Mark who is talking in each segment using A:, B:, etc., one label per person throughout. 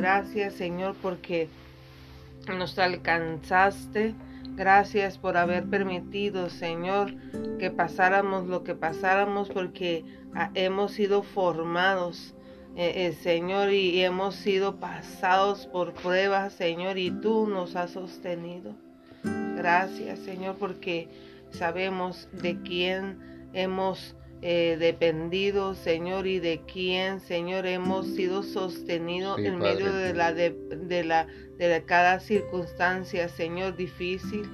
A: Gracias, Señor, porque nos alcanzaste. Gracias por haber permitido, Señor, que pasáramos lo que pasáramos porque ah, hemos sido formados, eh, eh, Señor, y hemos sido pasados por pruebas, Señor, y tú nos has sostenido. Gracias, Señor, porque sabemos de quién hemos eh, dependido, Señor, y de quién, Señor, hemos sido sostenidos en medio de la de, la de cada circunstancia, Señor, difícil,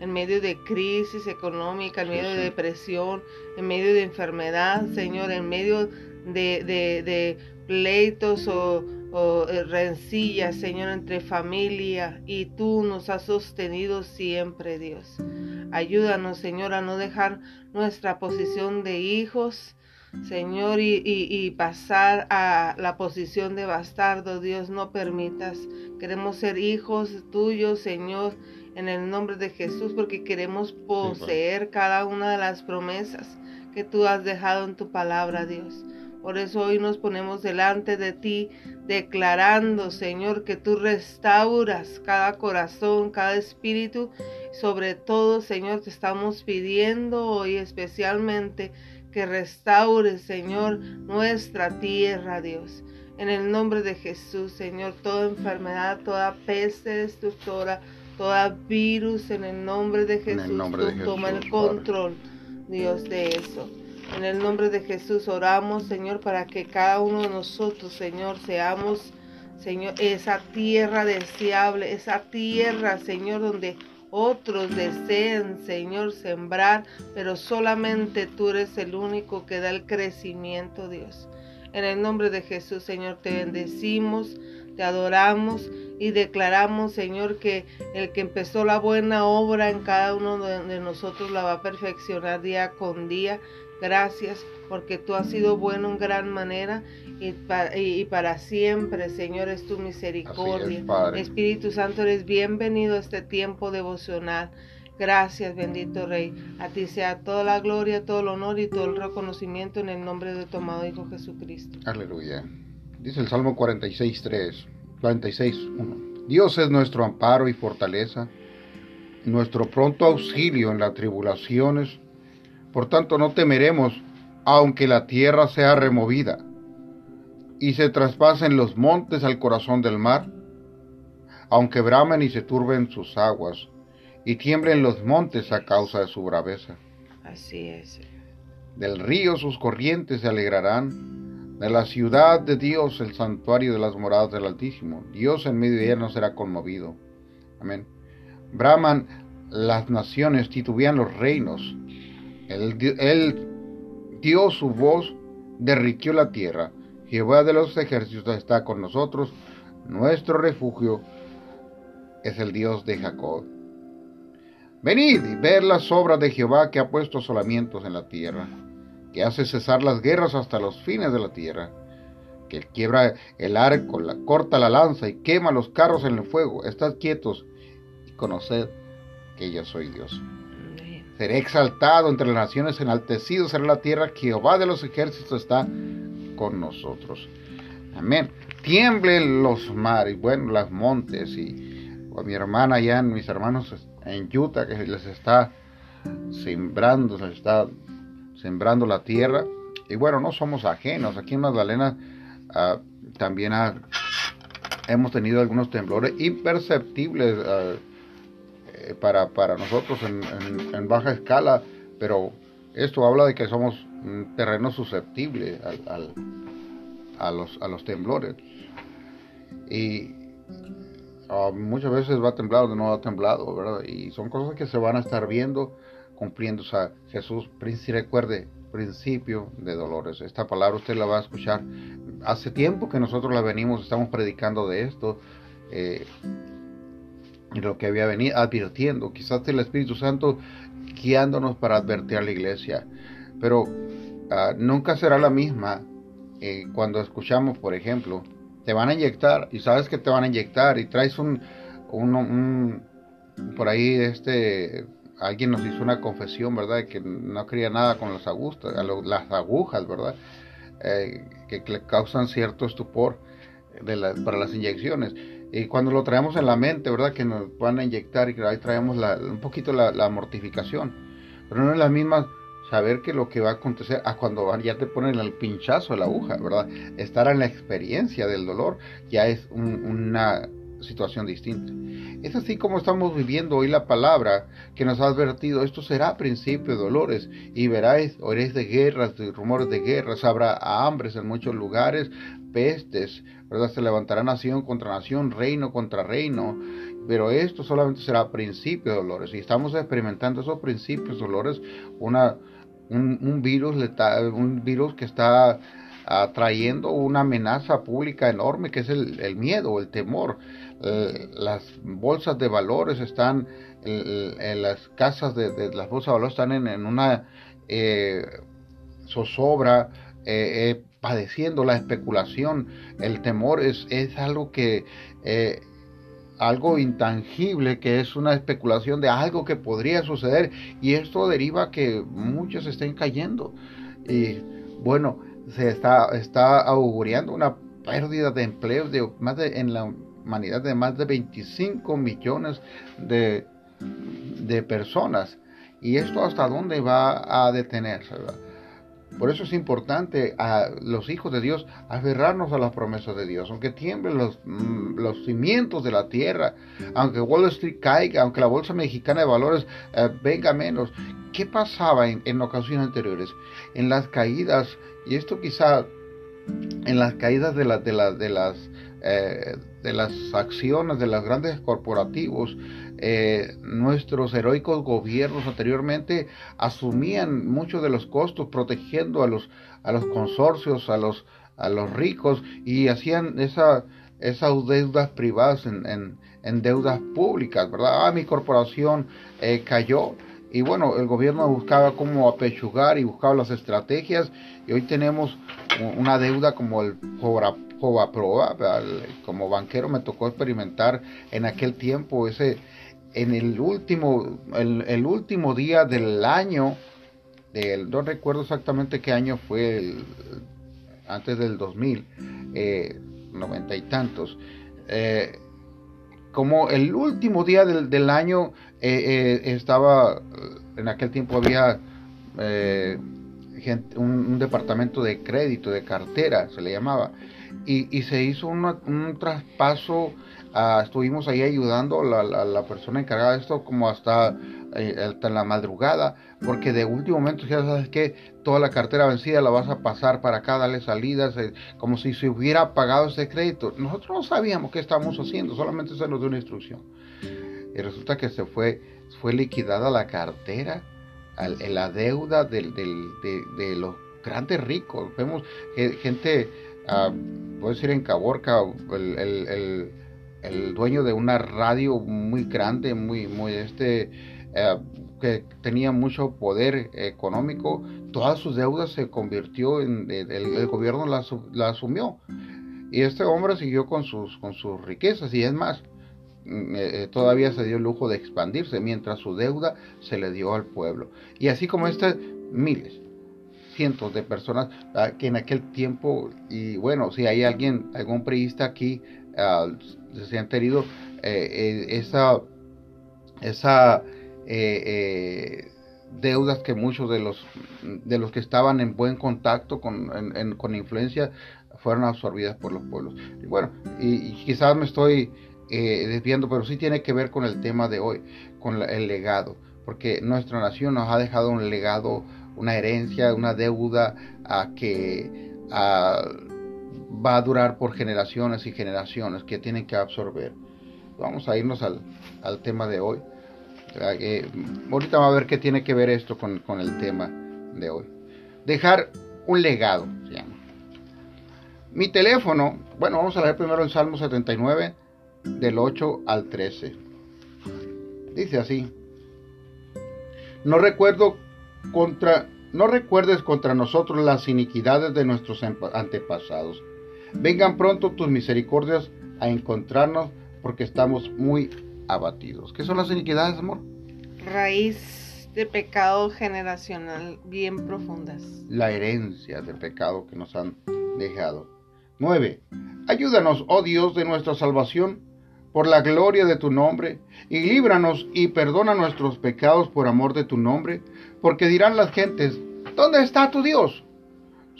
A: en medio de crisis económica, en medio de depresión, en medio de enfermedad, Señor, en medio de, de pleitos o, o eh, rencillas, Señor, entre familia y tú nos has sostenido siempre, Dios. Ayúdanos, Señor, a no dejar nuestra posición de hijos, Señor, y, pasar a la posición de bastardo. Dios, no permitas. Queremos ser hijos tuyos, Señor, en el nombre de Jesús, porque queremos poseer cada una de las promesas que tú has dejado en tu palabra, Dios. Por eso hoy nos ponemos delante de ti, declarando, Señor, que tú restauras cada corazón, cada espíritu. Sobre todo, Señor, te estamos pidiendo hoy especialmente que restaures, Señor, nuestra tierra, Dios. En el nombre de Jesús, Señor, toda enfermedad, toda peste destructora, toda virus, en el nombre de Jesús, tú toma el control, Dios, de eso. En el nombre de Jesús oramos, Señor, para que cada uno de nosotros, Señor, seamos, Señor, esa tierra deseable, esa tierra, Señor, donde otros deseen, Señor, sembrar, pero solamente tú eres el único que da el crecimiento, Dios. En el nombre de Jesús, Señor, te bendecimos, te adoramos y declaramos, Señor, que el que empezó la buena obra en cada uno de nosotros la va a perfeccionar día con día. Gracias porque tú has sido bueno en gran manera y para, siempre, Señor, es tu misericordia. Espíritu Santo, eres bienvenido a este tiempo devocional. Gracias, bendito Rey. A ti sea toda la gloria, todo el honor y todo el reconocimiento en el nombre de tu amado Hijo Jesucristo.
B: Aleluya. Dice el Salmo 46, 3, 46, 1. Dios es nuestro amparo y fortaleza, nuestro pronto auxilio en las tribulaciones por tanto, no temeremos, aunque la tierra sea removida y se traspasen los montes al corazón del mar, aunque bramen y se turben sus aguas y tiemblen los montes a causa de su braveza.
A: Así es.
B: Del río sus corrientes se alegrarán, de la ciudad de Dios el santuario de las moradas del Altísimo. Dios en medio de ella no será conmovido. Amén. Braman las naciones, titubean los reinos. Él, dio su voz, derritió la tierra. Jehová de los ejércitos está con nosotros. Nuestro refugio es el Dios de Jacob. Venid y ver las obras de Jehová que ha puesto asolamientos en la tierra, que hace cesar las guerras hasta los fines de la tierra, que quiebra el arco, corta la lanza y quema los carros en el fuego. Estad quietos y conoced que yo soy Dios. Seré exaltado entre las naciones, enaltecido será la tierra, Jehová de los ejércitos está con nosotros. Amén. Tiemblen los mares, bueno, las montes y a mi hermana allá, mis hermanos en Utah, que les está sembrando, les está sembrando la tierra. Y bueno, no somos ajenos. Aquí en Magdalena ah, también hemos tenido algunos temblores imperceptibles. Ah, eh, para, para nosotros en, baja escala, pero esto habla de que somos un terreno susceptible al, a, los, a los temblores. Y ah, muchas veces va a temblar o no ha temblado, ¿verdad? Y son cosas que se van a estar viendo, cumpliendo. O sea, Jesús, recuerde, principio de dolores. Esta palabra usted la va a escuchar. Hace tiempo que nosotros la venimos, estamos predicando de esto. Eh, lo que había venido advirtiendo, quizás el Espíritu Santo guiándonos para advertir a la iglesia, pero ah, nunca será la misma eh, cuando escuchamos, por ejemplo, te van a inyectar y sabes que te van a inyectar y traes un, un, por ahí este alguien nos hizo una confesión, ¿verdad? Que no quería nada con las agujas, las agujas, ¿verdad? Eh, que causan cierto estupor. para las inyecciones. Y cuando lo traemos en la mente, ¿verdad? Que nos van a inyectar y que ahí traemos un poquito la, mortificación. Pero no es la misma saber que lo que va a acontecer a cuando ya te ponen el pinchazo la aguja, ¿verdad? Estar en la experiencia del dolor ya es una situación distinta. Es así como estamos viviendo hoy la palabra que nos ha advertido, esto será principio de dolores y veráis, oiréis de guerras, de rumores de guerras, habrá hambres en muchos lugares, pestes, ¿verdad? Se levantará nación contra nación, reino contra reino, pero esto solamente será principio de dolores y estamos experimentando esos principios de dolores, un, virus letal, un virus que está atrayendo una amenaza pública enorme que es el, el miedo, el temor. Eh, las bolsas de valores están, en las casas de, las bolsas de valores están en, una eh, zozobra, eh, padeciendo la especulación. El temor es, es algo que algo intangible que es una especulación de algo que podría suceder y esto deriva que muchos estén cayendo y bueno se está está auguriando una pérdida de empleos de más de en la humanidad de más de 25 millones de, de personas. ¿Y esto hasta dónde va a detenerse? Por eso es importante a los hijos de Dios aferrarnos a las promesas de Dios, aunque tiemblen los, mm, los cimientos de la tierra, aunque Wall Street caiga, aunque la Bolsa Mexicana de Valores eh, venga menos. ¿Qué pasaba en, en ocasiones anteriores? En las caídas, y esto quizá en las caídas de, de, de las eh, de las acciones de los grandes corporativos, eh, nuestros heroicos gobiernos anteriormente asumían muchos de los costos protegiendo a los, a los consorcios, a los, a los ricos y hacían esa, esas deudas privadas en, en, deudas públicas, ¿verdad? Ah, mi corporación eh, cayó y bueno, el gobierno buscaba cómo apechugar y buscaba las estrategias y hoy tenemos una deuda como el Proba, como banquero me tocó experimentar en aquel tiempo ese en el último el, último día del año del, no recuerdo exactamente qué año fue antes del 2000 eh, noventa y tantos eh, como el último día del, año eh, estaba en aquel tiempo había un, departamento de crédito de cartera se le llamaba y, se hizo un traspaso, ah, estuvimos ahí ayudando a la, persona encargada de esto como hasta, eh, hasta la madrugada, porque de último momento ya sabes que toda la cartera vencida la vas a pasar para acá, darle salidas, eh, como si se hubiera pagado ese crédito. Nosotros no sabíamos qué estábamos haciendo, solamente se nos dio una instrucción. Y resulta que se fue, fue liquidada la cartera, la deuda de, de los grandes ricos. Vemos gente puedo decir en Caborca, el, el, dueño de una radio muy grande, muy, muy este, eh, que tenía mucho poder económico, todas sus deudas se convirtió en, el, gobierno las la, asumió. Y este hombre siguió con sus, con sus riquezas y es más, mm, eh, todavía se dio el lujo de expandirse mientras su deuda se le dio al pueblo. Y así como este, miles cientos de personas ah, que en aquel tiempo, y bueno, si hay alguien, algún periodista aquí, uh, se han tenido eh, eh, esa, esa eh, deudas que muchos de los, de los que estaban en buen contacto con, con influencia fueron absorbidas por los pueblos. Y bueno, y, quizás me estoy desviando, pero sí tiene que ver con el tema de hoy, con el legado, porque nuestra nación nos ha dejado un legado una herencia, una deuda a que va a durar por generaciones y generaciones que tienen que absorber. Vamos a irnos al, tema de hoy. ahorita vamos a ver qué tiene que ver esto con, con el tema de hoy. Dejar un legado. Mi teléfono, bueno, vamos a leer primero el Salmo 79, del 8 al 13. Dice así. No recuerdo contra, no recuerdes contra nosotros las iniquidades de nuestros antepasados. Vengan pronto tus misericordias a encontrarnos porque estamos muy abatidos. ¿Qué son las iniquidades, amor?
A: Raíz de pecado generacional bien profundas.
B: La herencia de pecado que nos han dejado. 9. Ayúdanos, oh Dios de nuestra salvación, por la gloria de tu nombre, y líbranos y perdona nuestros pecados por amor de tu nombre, porque dirán las gentes, ¿dónde está tu Dios?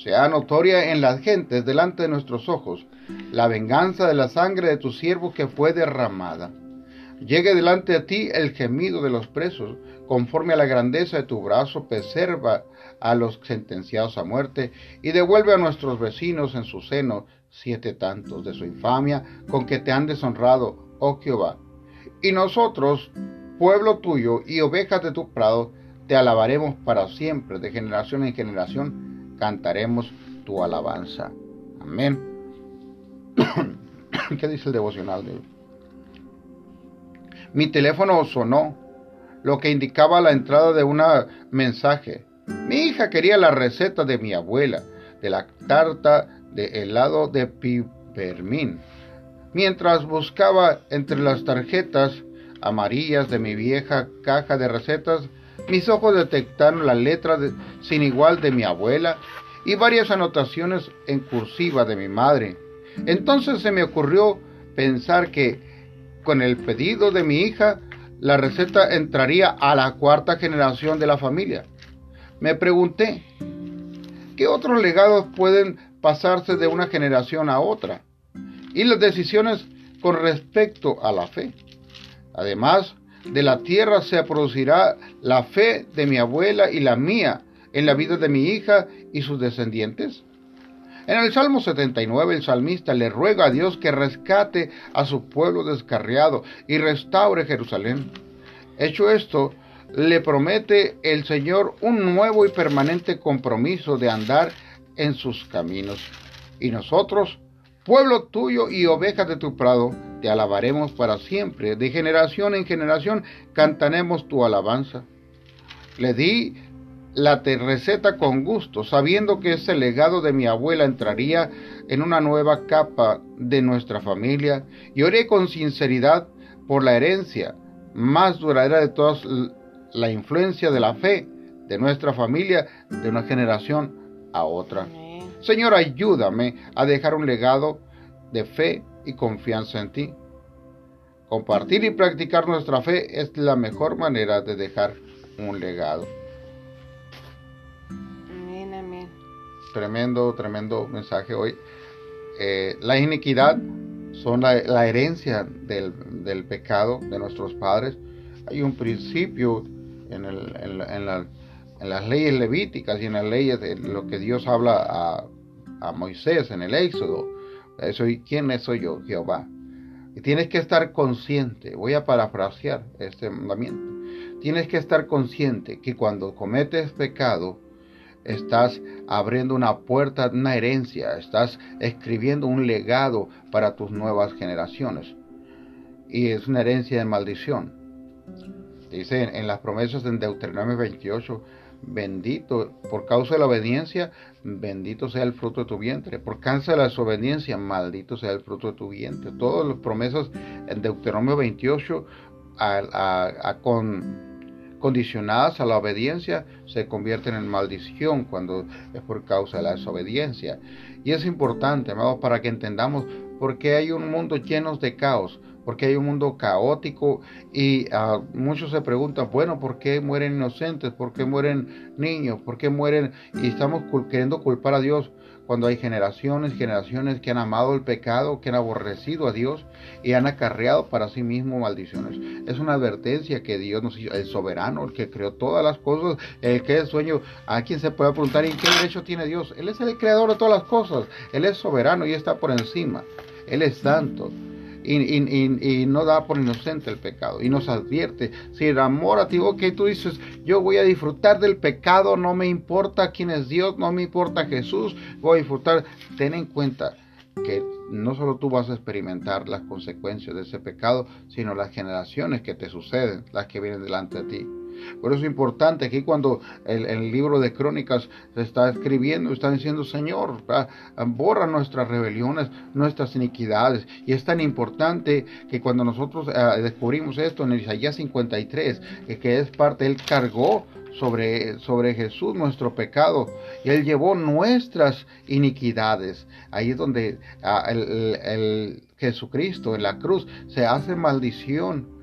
B: Sea notoria en las gentes delante de nuestros ojos la venganza de la sangre de tu siervo que fue derramada. Llegue delante de ti el gemido de los presos, conforme a la grandeza de tu brazo, preserva a los sentenciados a muerte y devuelve a nuestros vecinos en su seno siete tantos de su infamia con que te han deshonrado, oh Jehová. Y nosotros, pueblo tuyo y ovejas de tu prado, te alabaremos para siempre, de generación en generación, cantaremos tu alabanza. Amén. ¿Qué dice el devocional de Mi teléfono sonó, lo que indicaba la entrada de un mensaje. Mi hija quería la receta de mi abuela, de la tarta de helado de pipermín. Mientras buscaba entre las tarjetas amarillas de mi vieja caja de recetas, mis ojos detectaron la letra sin igual de mi abuela y varias anotaciones en cursiva de mi madre. Entonces se me ocurrió pensar que con el pedido de mi hija, la receta entraría a la cuarta generación de la familia. Me pregunté, ¿qué otros legados pueden pasarse de una generación a otra? Y las decisiones con respecto a la fe. Además, de la tierra se producirá la fe de mi abuela y la mía en la vida de mi hija y sus descendientes. En el Salmo 79 el salmista le ruega a Dios que rescate a su pueblo descarriado y restaure Jerusalén. Hecho esto, le promete el Señor un nuevo y permanente compromiso de andar en sus caminos. Y nosotros, pueblo tuyo y ovejas de tu prado, te alabaremos para siempre. De generación en generación cantaremos tu alabanza. Le di la receta con gusto, sabiendo que ese legado de mi abuela entraría en una nueva capa de nuestra familia, y oré con sinceridad por la herencia más duradera de todas, la influencia de la fe de nuestra familia de una generación a otra. Señor, ayúdame a dejar un legado de fe y confianza en ti. Compartir y practicar nuestra fe es la mejor manera de dejar un legado. Tremendo, tremendo mensaje hoy. Eh, la iniquidad son la, herencia del, pecado de nuestros padres. Hay un principio en, las leyes levíticas y en las leyes de lo que Dios habla a, a Moisés en el Éxodo. Soy, ¿Quién soy yo? Jehová. Y tienes que estar consciente, voy a parafrasear este mandamiento. Tienes que estar consciente que cuando cometes pecado, estás abriendo una puerta, una herencia, estás escribiendo un legado para tus nuevas generaciones. Y es una herencia de maldición. Dice en, las promesas en Deuteronomio 28, bendito, por causa de la obediencia, bendito sea el fruto de tu vientre. Por causa de la desobediencia, maldito sea el fruto de tu vientre. Todas las promesas en Deuteronomio 28 a, con condicionadas a la obediencia se convierten en maldición cuando es por causa de la desobediencia. Y es importante, amados, para que entendamos por qué hay un mundo lleno de caos, porque hay un mundo caótico y ah, muchos se preguntan, bueno, ¿por qué mueren inocentes? ¿Por qué mueren niños? ¿Por qué mueren? Y estamos queriendo culpar a Dios cuando hay generaciones, generaciones que han amado el pecado, que han aborrecido a Dios y han acarreado para sí mismos maldiciones. Es una advertencia que Dios nos hizo, el soberano, el que creó todas las cosas, el que es sueño. A quien se puede preguntar, ¿en qué derecho tiene Dios? Él es el creador de todas las cosas, Él es soberano y está por encima, Él es santo y, no da por inocente el pecado y nos advierte, si el amor a ti, ok, tú dices, yo voy a disfrutar del pecado, no me importa quién es Dios, no me importa Jesús, voy a disfrutar, ten en cuenta que no solo tú vas a experimentar las consecuencias de ese pecado, sino las generaciones que te suceden, las que vienen delante de ti. Por eso es importante aquí cuando el, el libro de crónicas se está escribiendo, está diciendo, Señor, borra nuestras rebeliones, nuestras iniquidades. Y es tan importante que cuando nosotros eh, descubrimos esto en Isaías 53, que es parte, Él cargó sobre, sobre Jesús nuestro pecado y Él llevó nuestras iniquidades. Ahí es donde ah, el, Jesucristo en la cruz se hace maldición.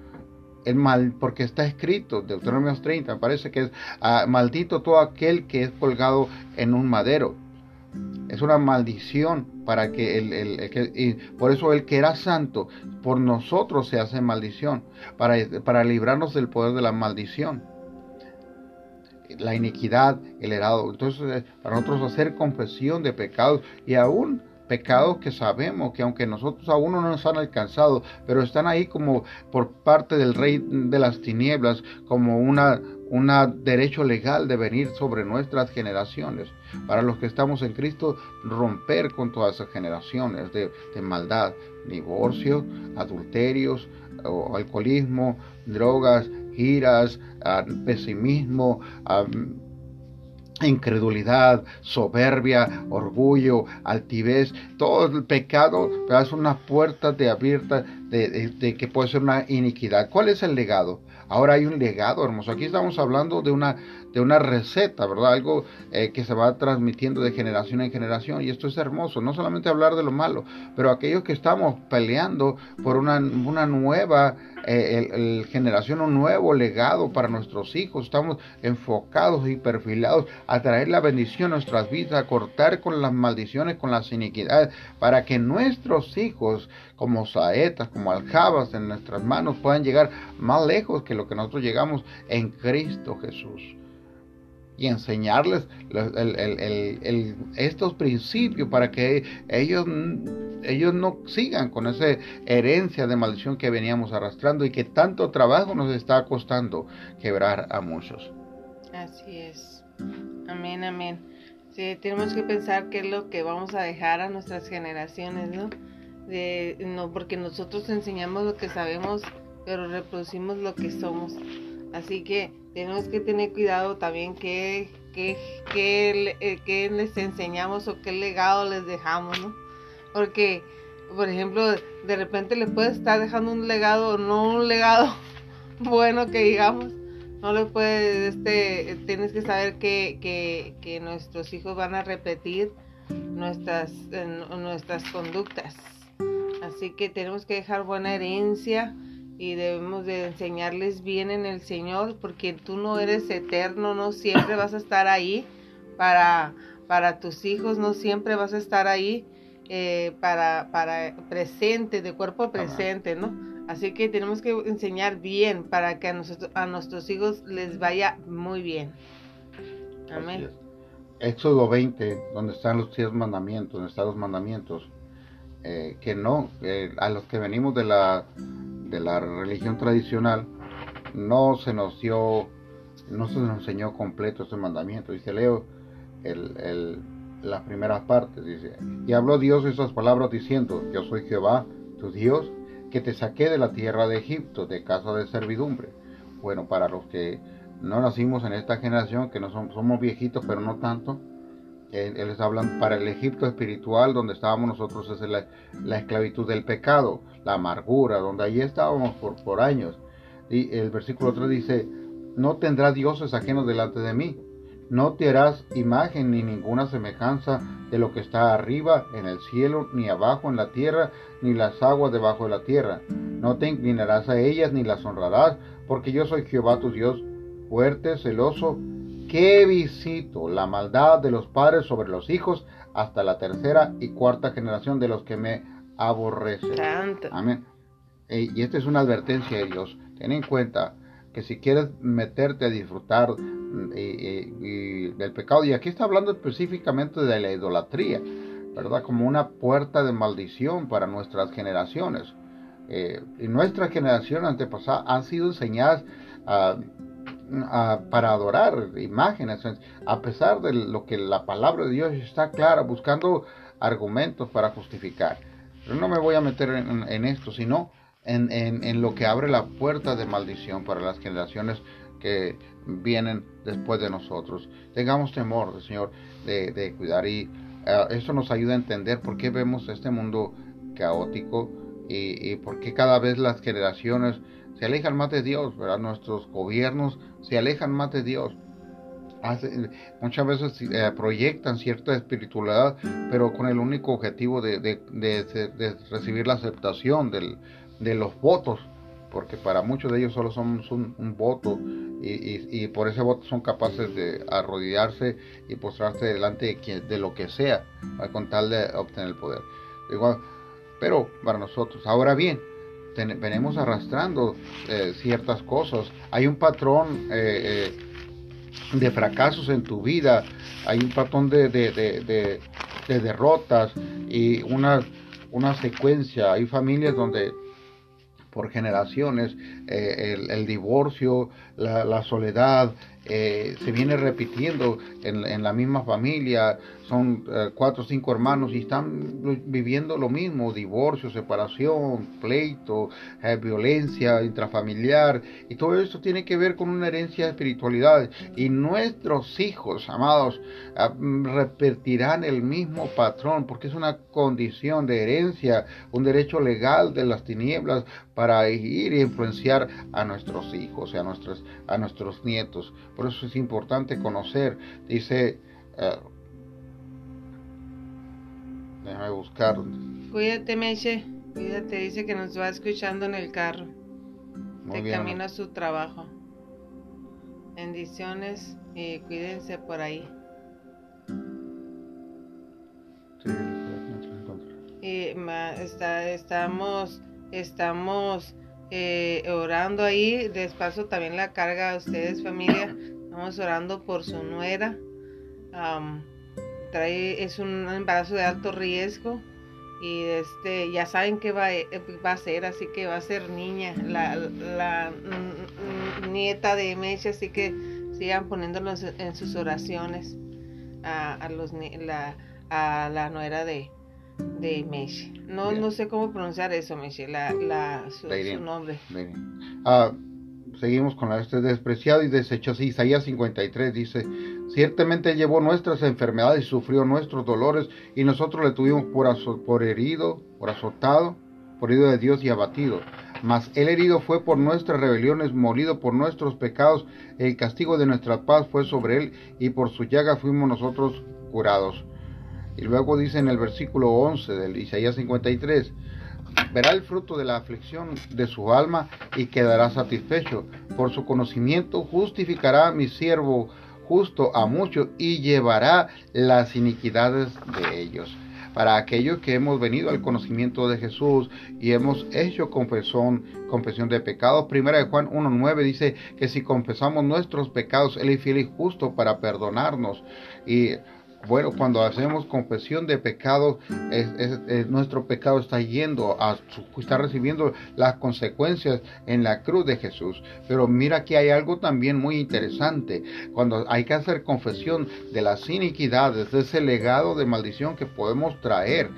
B: El mal, porque está escrito, Deuteronomio 30, me parece que es ah, maldito todo aquel que es colgado en un madero. Es una maldición para que el, el, y por eso el que era santo, por nosotros se hace maldición, para, para librarnos del poder de la maldición la iniquidad, el herado. Entonces, eh, para nosotros hacer confesión de pecados y aún pecados que sabemos que aunque nosotros aún no nos han alcanzado, pero están ahí como por parte del rey de las tinieblas, como una, un derecho legal de venir sobre nuestras generaciones. Para los que estamos en Cristo, romper con todas esas generaciones de, maldad, divorcio, adulterios, alcoholismo, drogas, iras, pesimismo, incredulidad, soberbia, orgullo, altivez, todo el pecado es una puerta de abierta de, que puede ser una iniquidad. ¿Cuál es el legado? Ahora hay un legado hermoso. Aquí estamos hablando de una, de una receta, ¿verdad? Algo eh, que se va transmitiendo de generación en generación. Y esto es hermoso. No solamente hablar de lo malo, pero aquellos que estamos peleando por una, una nueva eh, generación, un nuevo legado para nuestros hijos. Estamos enfocados y perfilados a traer la bendición a nuestras vidas, a cortar con las maldiciones, con las iniquidades, para que nuestros hijos, como saetas, como aljabas en nuestras manos, puedan llegar más lejos que lo que nosotros llegamos en Cristo Jesús y enseñarles estos principios para que ellos, ellos no sigan con esa herencia de maldición que veníamos arrastrando y que tanto trabajo nos está costando quebrar a muchos.
A: Así es. Amén, amén. Sí, tenemos que pensar qué es lo que vamos a dejar a nuestras generaciones, ¿no? De, no porque nosotros enseñamos lo que sabemos, pero reproducimos lo que somos. Así que tenemos que tener cuidado también qué, qué, eh, les enseñamos o qué legado les dejamos, ¿no? Porque, por ejemplo, de repente le puedes estar dejando un legado, no un legado bueno que digamos, no le puedes, este, tienes que saber que, que, que nuestros hijos van a repetir nuestras, nuestras conductas. Así que tenemos que dejar buena herencia y debemos de enseñarles bien en el Señor porque tú no eres eterno, no siempre vas a estar ahí para, para tus hijos, no siempre vas a estar ahí eh, para, para presente, de cuerpo presente, ¿no? Así que tenemos que enseñar bien para que a, nosotros, a nuestros hijos les vaya muy bien.
B: Amén. Éxodo 20, donde están los 10 mandamientos, donde están los mandamientos, eh, que no, a los que venimos de la de la religión tradicional, no se nos dio, no se nos enseñó completo este mandamiento. Dice, leo el, el, las primeras partes, dice, y habló Dios esas palabras diciendo, yo soy Jehová, tu Dios, que te saqué de la tierra de Egipto, de casa de servidumbre. Bueno, para los que no nacimos en esta generación, que no somos, somos viejitos, pero no tanto, él, les hablan para el Egipto espiritual, donde estábamos nosotros, es la, la, esclavitud del pecado, la amargura, donde allí estábamos por, por años. Y el versículo 3 dice, no tendrás dioses ajenos delante de mí, no te harás imagen ni ninguna semejanza de lo que está arriba en el cielo, ni abajo en la tierra, ni las aguas debajo de la tierra. No te inclinarás a ellas ni las honrarás, porque yo soy Jehová tu Dios, fuerte, celoso, que visito la maldad de los padres sobre los hijos hasta la tercera y cuarta generación de los que me aborrecen. Amén. Y esta es una advertencia de Dios. Ten en cuenta que si quieres meterte a disfrutar del pecado, y aquí está hablando específicamente de la idolatría, ¿verdad? Como una puerta de maldición para nuestras generaciones. Eh, y nuestras generaciones antepasadas han sido enseñadas a para adorar imágenes, a pesar de lo que la palabra de Dios está clara, buscando argumentos para justificar. Pero no me voy a meter en, esto, sino en, lo que abre la puerta de maldición para las generaciones que vienen después de nosotros. Tengamos temor, Señor, de, cuidar y uh, eso nos ayuda a entender por qué vemos este mundo caótico y, y por qué cada vez las generaciones se alejan más de Dios. Nuestros gobiernos se alejan más de Dios. muchas veces eh, proyectan cierta espiritualidad, pero con el único objetivo de, recibir la aceptación del, de los votos, porque para muchos de ellos solo son un, voto y, y, por ese voto son capaces de arrodillarse y postrarse delante de, de lo que sea, con tal de obtener el poder. Igual, pero para nosotros, ahora bien, venimos arrastrando eh, ciertas cosas. Hay un patrón eh, eh, de fracasos en tu vida, hay un patrón de, de, derrotas y una, una secuencia. Hay familias donde por generaciones el, divorcio, la soledad, se viene repitiendo en, en, la misma familia, son eh, cuatro o cinco hermanos y están viviendo lo mismo, divorcio, separación, pleito, eh, violencia intrafamiliar, y todo esto tiene que ver con una herencia de espiritualidad. Y nuestros hijos, amados, ah, repetirán el mismo patrón, porque es una condición de herencia, un derecho legal de las tinieblas para ir e influenciar a nuestros hijos, a nuestros, a nuestros nietos. Por eso es importante conocer, dice... Eh, Déjame buscar.
A: Cuídate, Meche. Cuídate, dice que nos va escuchando en el carro. de camino a su trabajo. Bendiciones y cuídense por ahí. Sí, y está, estamos, estamos eh, orando ahí. Despacio también la carga a ustedes, familia. Estamos orando por su nuera trae es un embarazo de alto riesgo y este ya saben que va, eh, va a ser así que va a ser niña la, la nieta de Meche así que sigan poniéndolos en sus oraciones a, a la, a la nuera de de Meche no no sé cómo pronunciar eso Meche la, la su, nombre.
B: Ah, seguimos con la este despreciado y deshecho Isaías 53 dice Ciertamente llevó nuestras enfermedades y sufrió nuestros dolores, y nosotros le tuvimos por, por herido, por azotado, por herido de Dios y abatido. Mas el herido fue por nuestras rebeliones, molido por nuestros pecados, el castigo de nuestra paz fue sobre él, y por su llaga fuimos nosotros curados. Y luego dice en el versículo 11 del Isaías 53, verá el fruto de la aflicción de su alma y quedará satisfecho. Por su conocimiento justificará a mi siervo justo a muchos y llevará las iniquidades de ellos. Para aquellos que hemos venido al conocimiento de Jesús y hemos hecho confesión, confesión de pecados, primera de Juan 1.9 dice que si confesamos nuestros pecados, Él es fiel y justo para perdonarnos. Y bueno, cuando hacemos confesión de pecado, nuestro pecado está yendo a, está recibiendo las consecuencias en la cruz de Jesús. Pero mira que hay algo también muy interesante. Cuando hay que hacer confesión de las iniquidades, de ese legado de maldición que podemos traer,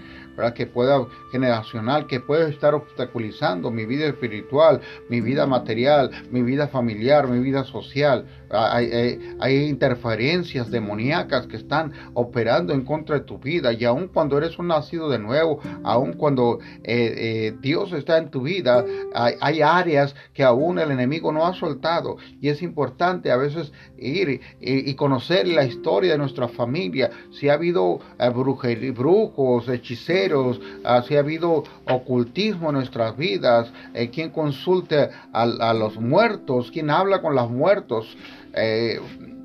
B: que pueda generacional, que pueda estar obstaculizando mi vida espiritual, mi vida material, mi vida familiar, mi vida social. Hay, interferencias demoníacas que están operando en contra de tu vida y aun cuando eres un nacido de nuevo, aun cuando eh, eh, Dios está en tu vida, hay, áreas que aún el enemigo no ha soltado y es importante a veces ir y, conocer la historia de nuestra familia, si ha habido eh, brujos, hechiceros, Ah, si ha habido ocultismo en nuestras vidas, eh, quien consulte a, los muertos, quien habla con los muertos. Eh,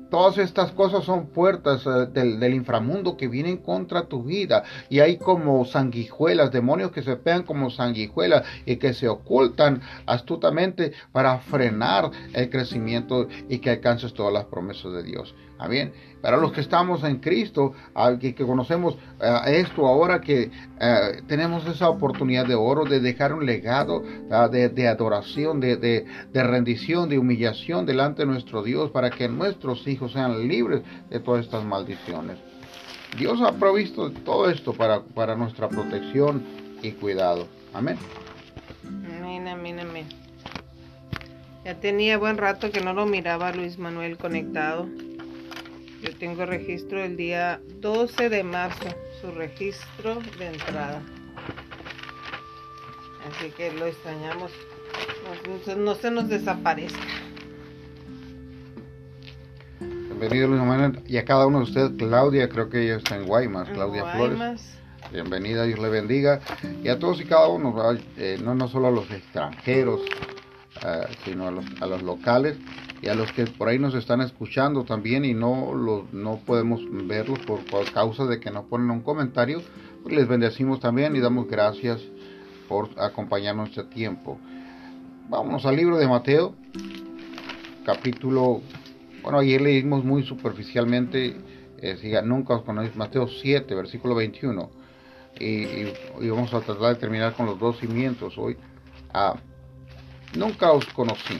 B: todas estas cosas son puertas eh, del, inframundo que vienen contra tu vida. Y hay como sanguijuelas, demonios que se pegan como sanguijuelas y que se ocultan astutamente para frenar el crecimiento y que alcances todas las promesas de Dios. Amén. Para los que estamos en Cristo, que, conocemos eh, esto ahora que eh, tenemos esa oportunidad de oro de dejar un legado de, adoración, de, de, rendición, de humillación delante de nuestro Dios para que nuestros hijos sean libres de todas estas maldiciones. Dios ha provisto todo esto para, para nuestra protección y cuidado. Amén.
A: Amén, amén, amén. Ya tenía buen rato que no lo miraba Luis Manuel conectado. Yo tengo registro el día 12 de marzo, su registro de entrada. Así que lo extrañamos. No, no se nos desaparezca.
B: Bienvenido Luis Manuel y a cada uno de ustedes, Claudia, creo que ella está en Guaymas, Claudia Flores. Bienvenida, Dios le bendiga. Y a todos y cada uno, eh, no, no solo a los extranjeros, eh, sino a los, a los locales y a los que por ahí nos están escuchando también y no, los, no podemos verlos por, causa de que no ponen un comentario, pues les bendecimos también y damos gracias por acompañarnos este tiempo. Vámonos al libro de Mateo, capítulo, bueno, ayer leímos muy superficialmente, eh, nunca os conocéis, Mateo 7, versículo 21, y, vamos a tratar de terminar con los dos cimientos hoy. Ah, nunca os conocí.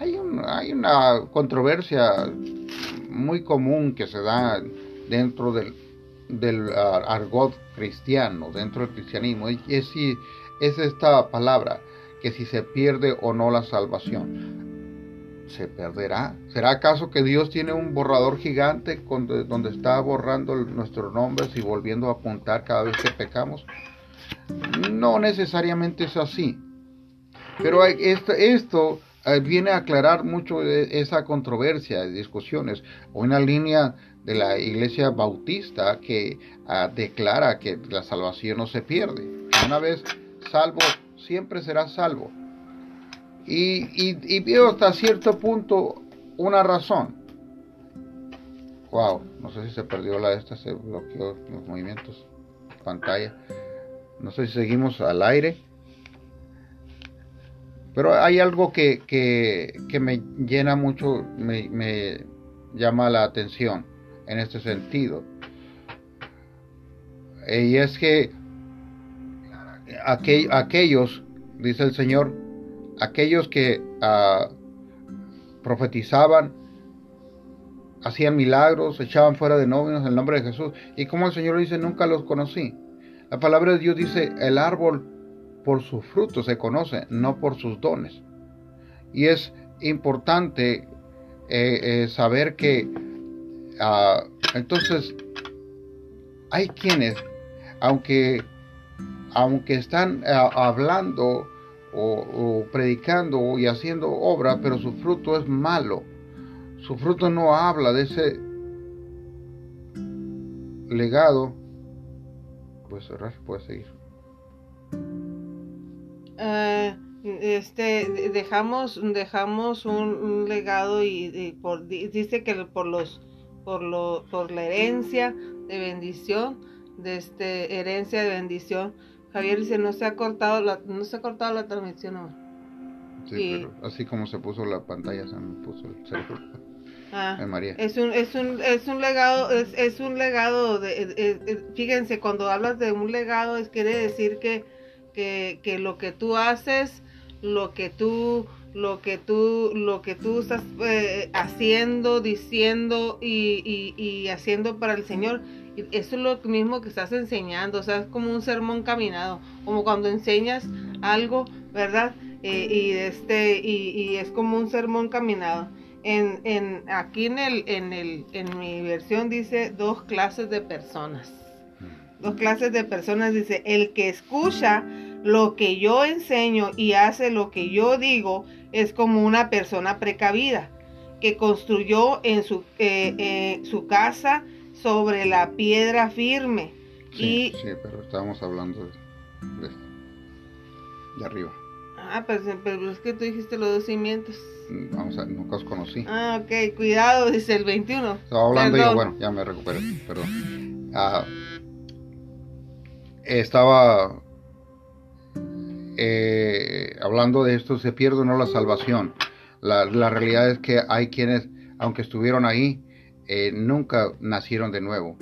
B: Hay, una controversia muy común que se da dentro del, ah, argot cristiano, dentro del cristianismo, y es, si, es esta palabra, que si se pierde o no la salvación. ¿Se perderá? ¿Será acaso que Dios tiene un borrador gigante donde está borrando nuestros nombres y volviendo a apuntar cada vez que pecamos? No necesariamente es así. Pero esto, esto viene a aclarar mucho esa controversia, discusiones, una línea de la iglesia bautista que ah, declara que la salvación no se pierde. Una vez salvo, siempre será salvo. Y, y, veo hasta cierto punto una razón. Wow, no sé si se perdió la esta, se bloqueó los movimientos, pantalla. No sé si seguimos al aire. Pero hay algo que, que, me llena mucho, me, llama la atención en este sentido. Y es que aquellos, dice el Señor, aquellos que ah, profetizaban, hacían milagros, echaban fuera de novios en el nombre de Jesús. Y como el Señor dice, nunca los conocí. La palabra de Dios dice, el árbol por sus frutos se conoce, no por sus dones. Y es importante eh, eh, saber que ah, entonces hay quienes, aunque, aunque están ah, hablando o, predicando y haciendo obra, pero su fruto es malo. Su fruto no habla de ese legado. Puede cerrar, puede seguir.
A: Eh, este dejamos dejamos un, legado y, por, dice que por los por lo por la herencia de bendición de este herencia de bendición Javier dice no se ha cortado la no se ha cortado la transmisión
B: sí, pero así como se puso la pantalla se me puso el
A: ah, María. Es un, es un, es un legado, es, es un legado de, fíjense, cuando hablas de un legado, es quiere decir que, que, lo que tú haces, lo que tú, lo que tú, lo que tú estás eh, haciendo, diciendo y, haciendo para el Señor, eso es lo mismo que estás enseñando, o sea, es como un sermón caminado, como cuando enseñas algo, ¿verdad? Eh, y este, y, es como un sermón caminado. En, en, aquí en el, en el, en mi versión dice dos clases de personas dos clases de personas. Dice, el que escucha lo que yo enseño y hace lo que yo digo es como una persona precavida que construyó en su, eh, eh, su casa sobre la piedra firme.
B: Sí, y, sí pero estábamos hablando de, de, arriba.
A: Ah, pero, pero, es que tú dijiste los dos cimientos.
B: Mm, vamos a, nunca os conocí.
A: Ah, ok, cuidado, dice el 21.
B: Estaba hablando yo, bueno, ya me recuperé, perdón. Ah, estaba eh, hablando de esto, se pierde o no la salvación. La, realidad es que hay quienes, aunque estuvieron ahí, eh, nunca nacieron de nuevo.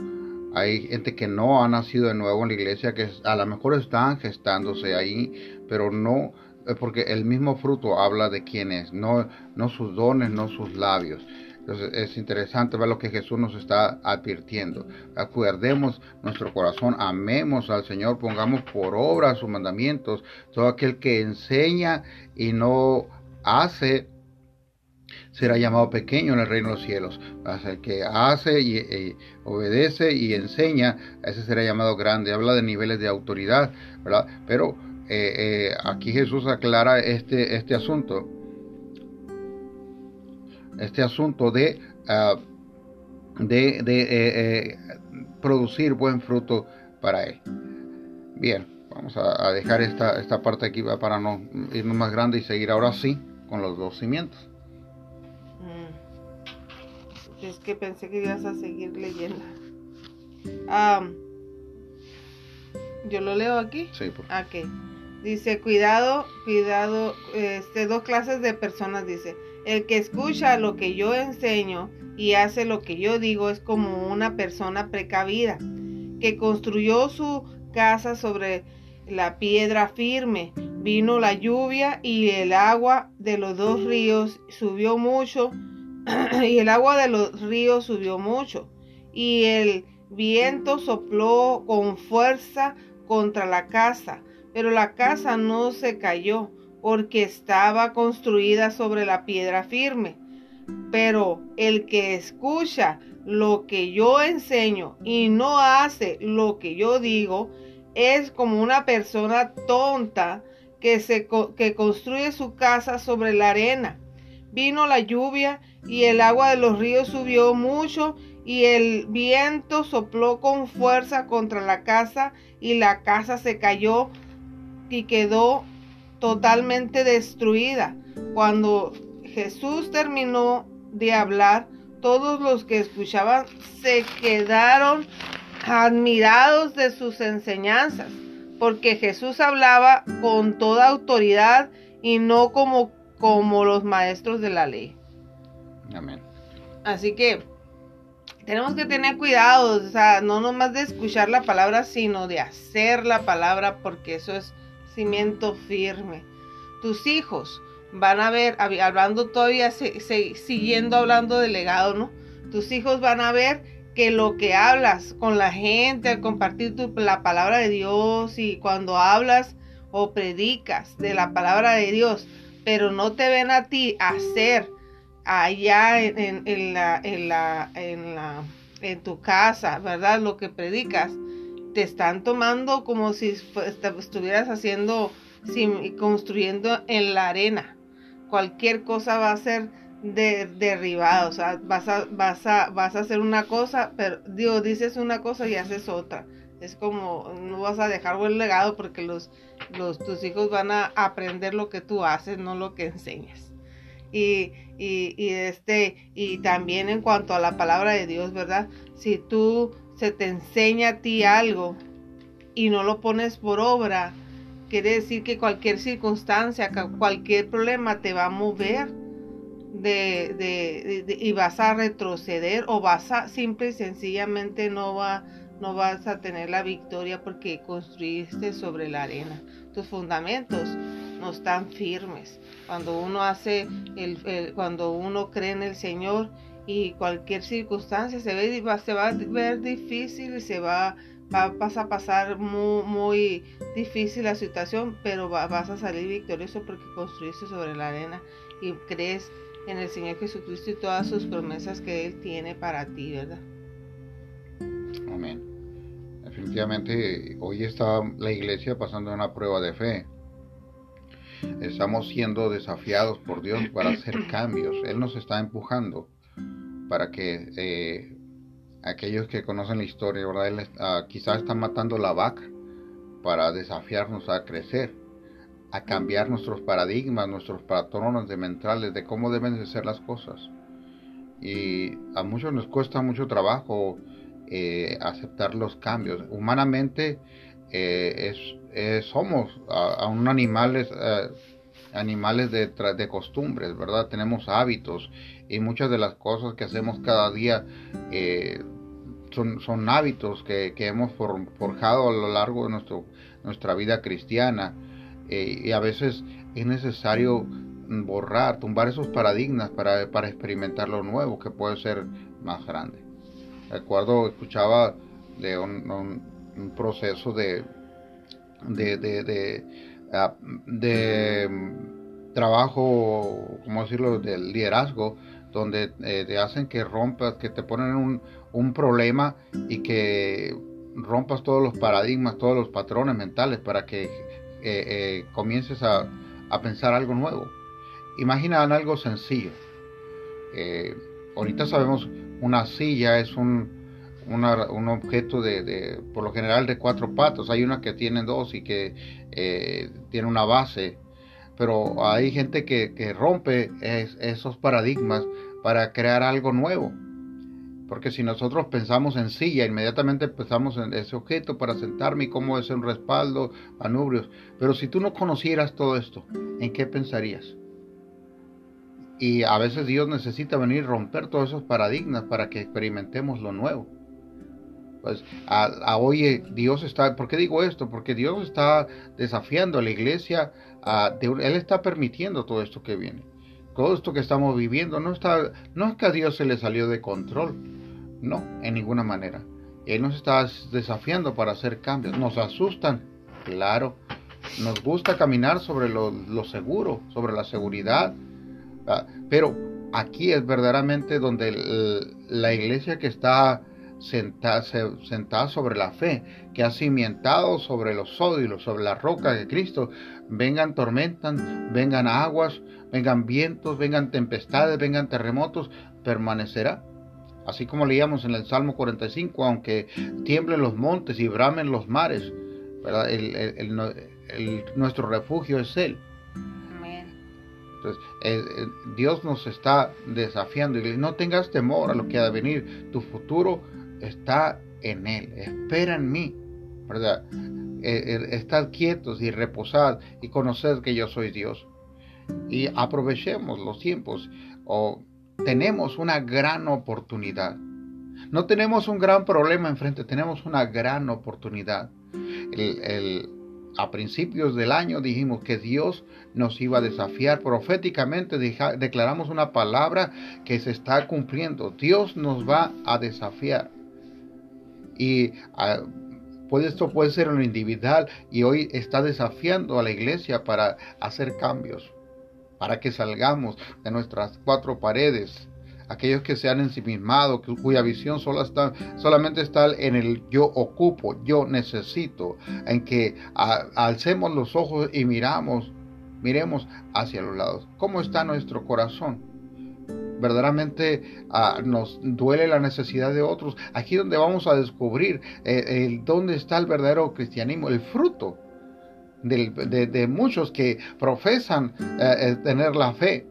B: Hay gente que no ha nacido de nuevo en la iglesia, que a lo mejor están gestándose ahí, pero no, porque el mismo fruto habla de quién es, no, no sus dones, no sus labios. Entonces es interesante ver lo que Jesús nos está advirtiendo. Acuerdemos nuestro corazón, amemos al Señor, pongamos por obra sus mandamientos. Todo aquel que enseña y no hace será llamado pequeño en el reino de los cielos. El que hace y, obedece y enseña, ese será llamado grande. Habla de niveles de autoridad, ¿verdad? Pero eh, eh, aquí Jesús aclara este, este asunto este asunto de, ah, de, de eh, eh, producir buen fruto para él. Bien, vamos a, dejar esta, esta parte aquí para no irnos más grande y seguir ahora sí con los dos cimientos.
A: Mm. Es que pensé que ibas a seguir leyendo. yo lo leo aquí.
B: Sí,
A: por Dice, cuidado, cuidado, este, dos clases de personas, dice. El que escucha lo que yo enseño y hace lo que yo digo es como una persona precavida que construyó su casa sobre la piedra firme. Vino la lluvia y el agua de los dos ríos subió mucho y el agua de los ríos subió mucho y el viento sopló con fuerza contra la casa, pero la casa no se cayó porque estaba construida sobre la piedra firme. Pero el que escucha lo que yo enseño y no hace lo que yo digo, es como una persona tonta que, se, que construye su casa sobre la arena. Vino la lluvia y el agua de los ríos subió mucho y el viento sopló con fuerza contra la casa y la casa se cayó y quedó totalmente destruida. Cuando Jesús terminó de hablar, todos los que escuchaban se quedaron admirados de sus enseñanzas, porque Jesús hablaba con toda autoridad y no como, como los maestros de la ley.
B: Amén.
A: Así que tenemos que tener cuidado, o sea, no nomás de escuchar la palabra, sino de hacer la palabra, porque eso es cimiento firme. Tus hijos van a ver, hablando todavía, siguiendo hablando del legado, ¿no? Tus hijos van a ver que lo que hablas con la gente, al compartir la palabra de Dios y cuando hablas o predicas de la palabra de Dios, pero no te ven a ti hacer allá en, la, en, la, en, la, en tu casa, ¿verdad? Lo que predicas te están tomando como si estuvieras haciendo, construyendo en la arena. Cualquier cosa va a ser de, derribada, o sea, vas a, vas, a, vas a hacer una cosa, pero Dios dices una cosa y haces otra. Es como, no vas a dejar buen legado porque los, los, tus hijos van a aprender lo que tú haces, no lo que enseñas. Y, y, y, este, y también en cuanto a la palabra de Dios, ¿verdad? Si tú se te enseña a ti algo y no lo pones por obra, quiere decir que cualquier circunstancia, cualquier problema te va a mover de, y vas a retroceder o vas a simple y sencillamente no va no vas a tener la victoria porque construiste sobre la arena. Tus fundamentos no están firmes. Cuando uno hace el cuando uno cree en el Señor y cualquier circunstancia se, ve, se va a ver difícil y se va, va a pasar muy, muy difícil la situación, pero vas a salir victorioso porque construiste sobre la arena y crees en el Señor Jesucristo y todas sus promesas que Él tiene para ti, ¿verdad?
B: Amén. Definitivamente hoy está la iglesia pasando una prueba de fe. Estamos siendo desafiados por Dios para hacer cambios. Él nos está empujando para que eh, aquellos que conocen la historia, ¿verdad? Ah, quizás están matando la vaca para desafiarnos a crecer, a cambiar nuestros paradigmas, nuestros patrones de mentales, de cómo deben de ser las cosas. Y a muchos nos cuesta mucho trabajo eh, aceptar los cambios. Humanamente es, somos a, un animales, animales de, de costumbres, ¿verdad? Tenemos hábitos y muchas de las cosas que hacemos cada día son, son, hábitos que, que, hemos forjado a lo largo de nuestro, nuestra vida cristiana y a veces es necesario borrar, tumbar esos paradigmas para, experimentar lo nuevo que puede ser más grande. Recuerdo, escuchaba de un, proceso de, de, de, ah, trabajo, ¿cómo decirlo?, del liderazgo, donde eh, te hacen que rompas, que te ponen un, un problema y que rompas todos los paradigmas, todos los patrones mentales para que eh, eh, comiences a, a pensar algo nuevo. Imagina algo sencillo. Eh, ahorita sabemos una silla es un, un objeto de, por lo general de cuatro patas. Hay una que tiene dos y que eh, tiene una base. Pero hay gente que, que rompe esos paradigmas para crear algo nuevo. Porque si nosotros pensamos en silla, inmediatamente pensamos en ese objeto para sentarme y cómo es un respaldo, manubrios. Pero si tú no conocieras todo esto, ¿en qué pensarías? Y a veces Dios necesita venir a romper todos esos paradigmas para que experimentemos lo nuevo. Pues a, hoy Dios está, ¿por qué digo esto? Porque Dios está desafiando a la iglesia, Él está permitiendo todo esto que viene. Todo esto que estamos viviendo no, está, no es que a Dios se le salió de control, no, en ninguna manera. Él nos está desafiando para hacer cambios. Nos asustan, claro. Nos gusta caminar sobre lo, seguro, sobre la seguridad. Ah, pero aquí es verdaderamente donde la iglesia que está sentada, sentada sobre la fe, que ha cimentado sobre los sódilos, sobre la roca de Cristo, vengan tormentas, vengan aguas, vengan vientos, vengan tempestades, vengan terremotos, permanecerá Así como leíamos en el Salmo 45, aunque tiemblen los montes y bramen los mares, nuestro refugio es Él. Entonces, eh, eh, Dios nos está desafiando y no tengas temor a lo que ha de venir. Tu futuro está en Él. Espera en mí. ¿verdad? Eh, estad quietos y reposad y conoced que yo soy Dios. Y aprovechemos los tiempos. O tenemos una gran oportunidad. No tenemos un gran problema enfrente, tenemos una gran oportunidad. a principios del año dijimos que Dios nos iba a desafiar proféticamente, declaramos una palabra que se está cumpliendo. Dios nos va a desafiar. Y ah, esto puede ser en lo individual y hoy está desafiando a la iglesia para hacer cambios para que salgamos de nuestras cuatro paredes. Aquellos que se han ensimismado, cuya visión solo está, solamente está en el yo ocupo, yo necesito, en que alcemos los ojos y miramos, miremos hacia los lados. ¿Cómo está nuestro corazón? Verdaderamente ah, nos duele la necesidad de otros. Aquí donde vamos a descubrir eh, dónde está el verdadero cristianismo, el fruto de, muchos que profesan eh, eh, tener la fe.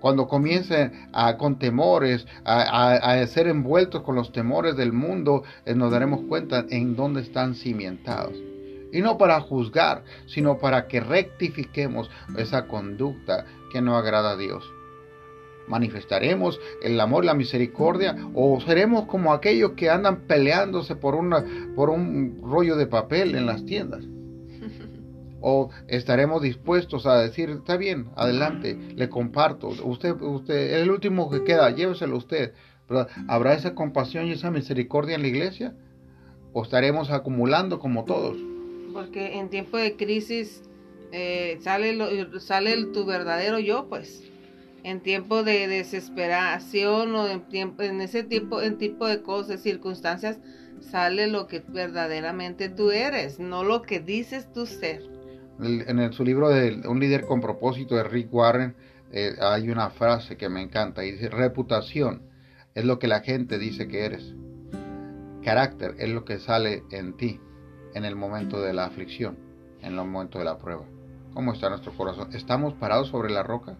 B: Cuando comiencen a, con temores, a, ser envueltos con los temores del mundo, nos daremos cuenta en dónde están cimentados. Y no para juzgar, sino para que rectifiquemos esa conducta que no agrada a Dios manifestaremos el amor la misericordia o seremos como aquellos que andan peleándose por, una, por un rollo de papel en las tiendas o estaremos dispuestos a decir, está bien, adelante, le comparto, usted, usted, el último que queda, lléveselo usted. ¿Habrá esa compasión y esa misericordia en la iglesia? ¿O estaremos acumulando como todos?
A: Porque en tiempo de crisis eh, sale, sale tu verdadero yo, pues. En tiempo de desesperación o en, tiempo, en ese tipo, en tipo de cosas, circunstancias, sale lo que verdaderamente tú eres, no lo que dices tú ser
B: en su libro de Un líder con propósito de Rick Warren eh, hay una frase que me encanta y dice, reputación es lo que la gente dice que eres. Carácter es lo que sale en ti en el momento de la aflicción, en el momento de la prueba. ¿Cómo está nuestro corazón? ¿Estamos parados sobre la roca?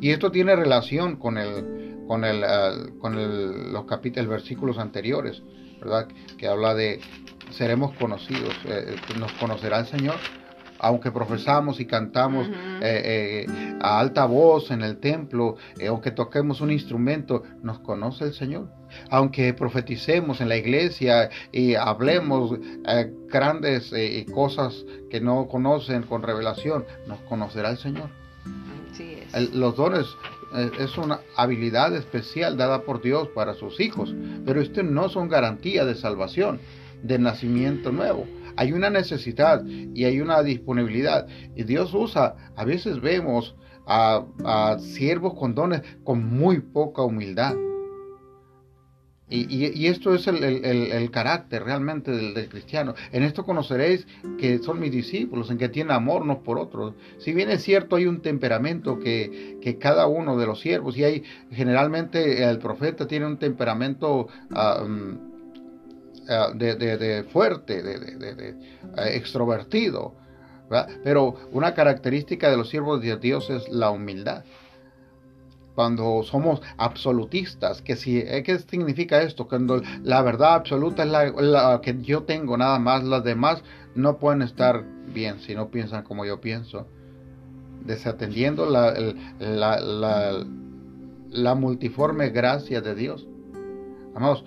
B: Y esto tiene relación con el, con el, con el, los capítulos, versículos anteriores, ¿verdad? Que habla de seremos conocidos, eh, nos conocerá el Señor aunque profesamos y cantamos eh, eh, a alta voz en el templo, eh, aunque toquemos un instrumento, nos conoce el Señor. Aunque profeticemos en la iglesia y hablemos grandes cosas que no conocen con revelación, nos conocerá el Señor. los dones es una habilidad especial dada por Dios para sus hijos, pero esto no son garantía de salvación, de nacimiento nuevo hay una necesidad y hay una disponibilidad. Y Dios usa, a veces vemos a, siervos con dones con muy poca humildad. Y, esto es el, carácter realmente del, cristiano. En esto conoceréis que son mis discípulos, en que tienen amor unos por otros. Si bien es cierto, hay un temperamento que, cada uno de los siervos, y hay generalmente el profeta tiene un temperamento ah, eh, de, fuerte, de, eh, extrovertido. Pero una característica de los siervos de Dios es la humildad. Cuando somos absolutistas, que si, eh, ¿qué significa esto? Cuando la verdad absoluta es la, que yo tengo, nada más, las demás no pueden estar bien si no piensan como yo pienso. Desatendiendo la, la, la multiforme gracia de Dios. Amados,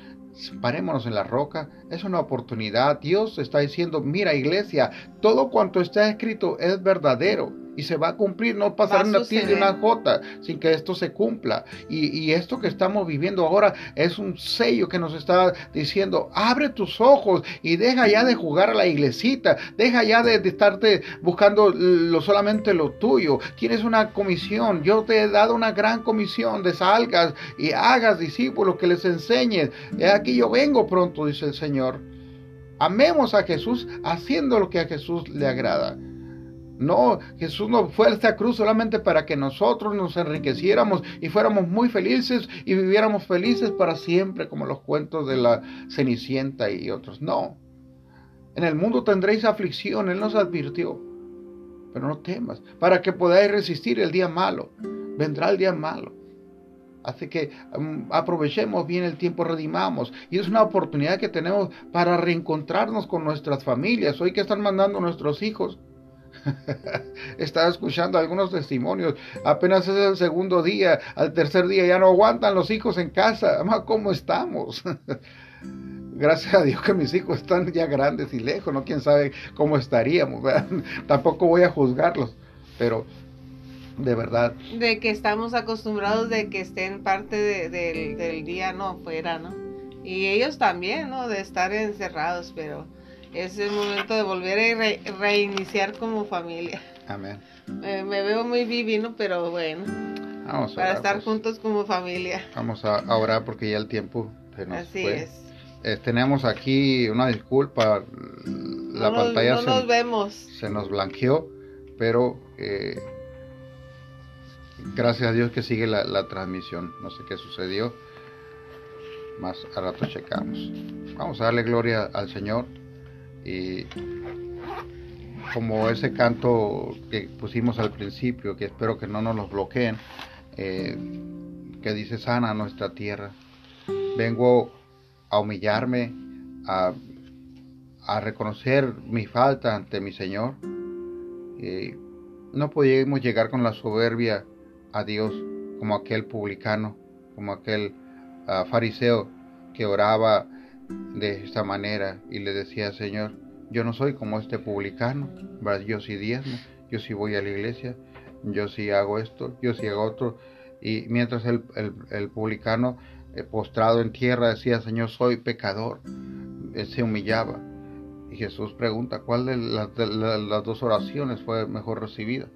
B: parémonos en la roca, es una oportunidad. Dios está diciendo, mira iglesia, todo cuanto está escrito es verdadero y se va a cumplir, no pasará una tilde de una jota sin que esto se cumpla. Y, esto que estamos viviendo ahora es un sello que nos está diciendo, abre tus ojos y deja ya de jugar a la iglesita, deja ya de, estarte buscando lo, solamente lo tuyo. Tienes una comisión, yo te he dado una gran comisión de salgas y hagas discípulos que les enseñes. Aquí yo vengo pronto, dice el Señor. Amemos a Jesús haciendo lo que a Jesús le agrada. No, Jesús no fue a esta cruz solamente para que nosotros nos enriqueciéramos y fuéramos muy felices y viviéramos felices para siempre, como los cuentos de la Cenicienta y otros. No. En el mundo tendréis aflicción, Él nos advirtió. Pero no temas, para que podáis resistir el día malo. Vendrá el día malo. Así que um, aprovechemos bien el tiempo, redimamos. Y es una oportunidad que tenemos para reencontrarnos con nuestras familias. Hoy que están mandando nuestros hijos Estaba escuchando algunos testimonios. Apenas es el segundo día, al tercer día ya no aguantan los hijos en casa. ¿cómo estamos? Gracias a Dios que mis hijos están ya grandes y lejos, no quién sabe cómo estaríamos. Tampoco voy a juzgarlos, pero de verdad.
A: De que estamos acostumbrados de que estén parte del día, no, fuera, ¿no? Y ellos también, ¿no? De estar encerrados, pero es el momento de volver a reiniciar como familia.
B: Amén.
A: me veo muy divino, pero bueno. Vamos a para estar pues. juntos como familia.
B: Vamos a, orar porque ya el tiempo se nos
A: Así es.
B: Eh, tenemos aquí una disculpa, la pantalla
A: no se, nos vemos.
B: se nos blanqueó, pero eh, gracias a Dios que sigue la, la transmisión. No sé qué sucedió, más a rato checamos. Vamos a darle gloria al Señor. Y como ese canto que pusimos al principio, que espero que no nos lo bloqueen, eh, que dice sana nuestra tierra. Vengo a humillarme, a, reconocer mi falta ante mi Señor. no podíamos llegar con la soberbia a Dios como aquel publicano, como aquel ah, fariseo que oraba de esta manera y le decía, Señor, yo no soy como este publicano, yo sí diezmo, yo sí voy a la iglesia, yo sí hago esto, yo sí hago otro. Y mientras el, publicano eh, postrado en tierra decía, Señor, soy pecador, él se humillaba. Y Jesús pregunta, ¿cuál de, las dos oraciones fue mejor recibida?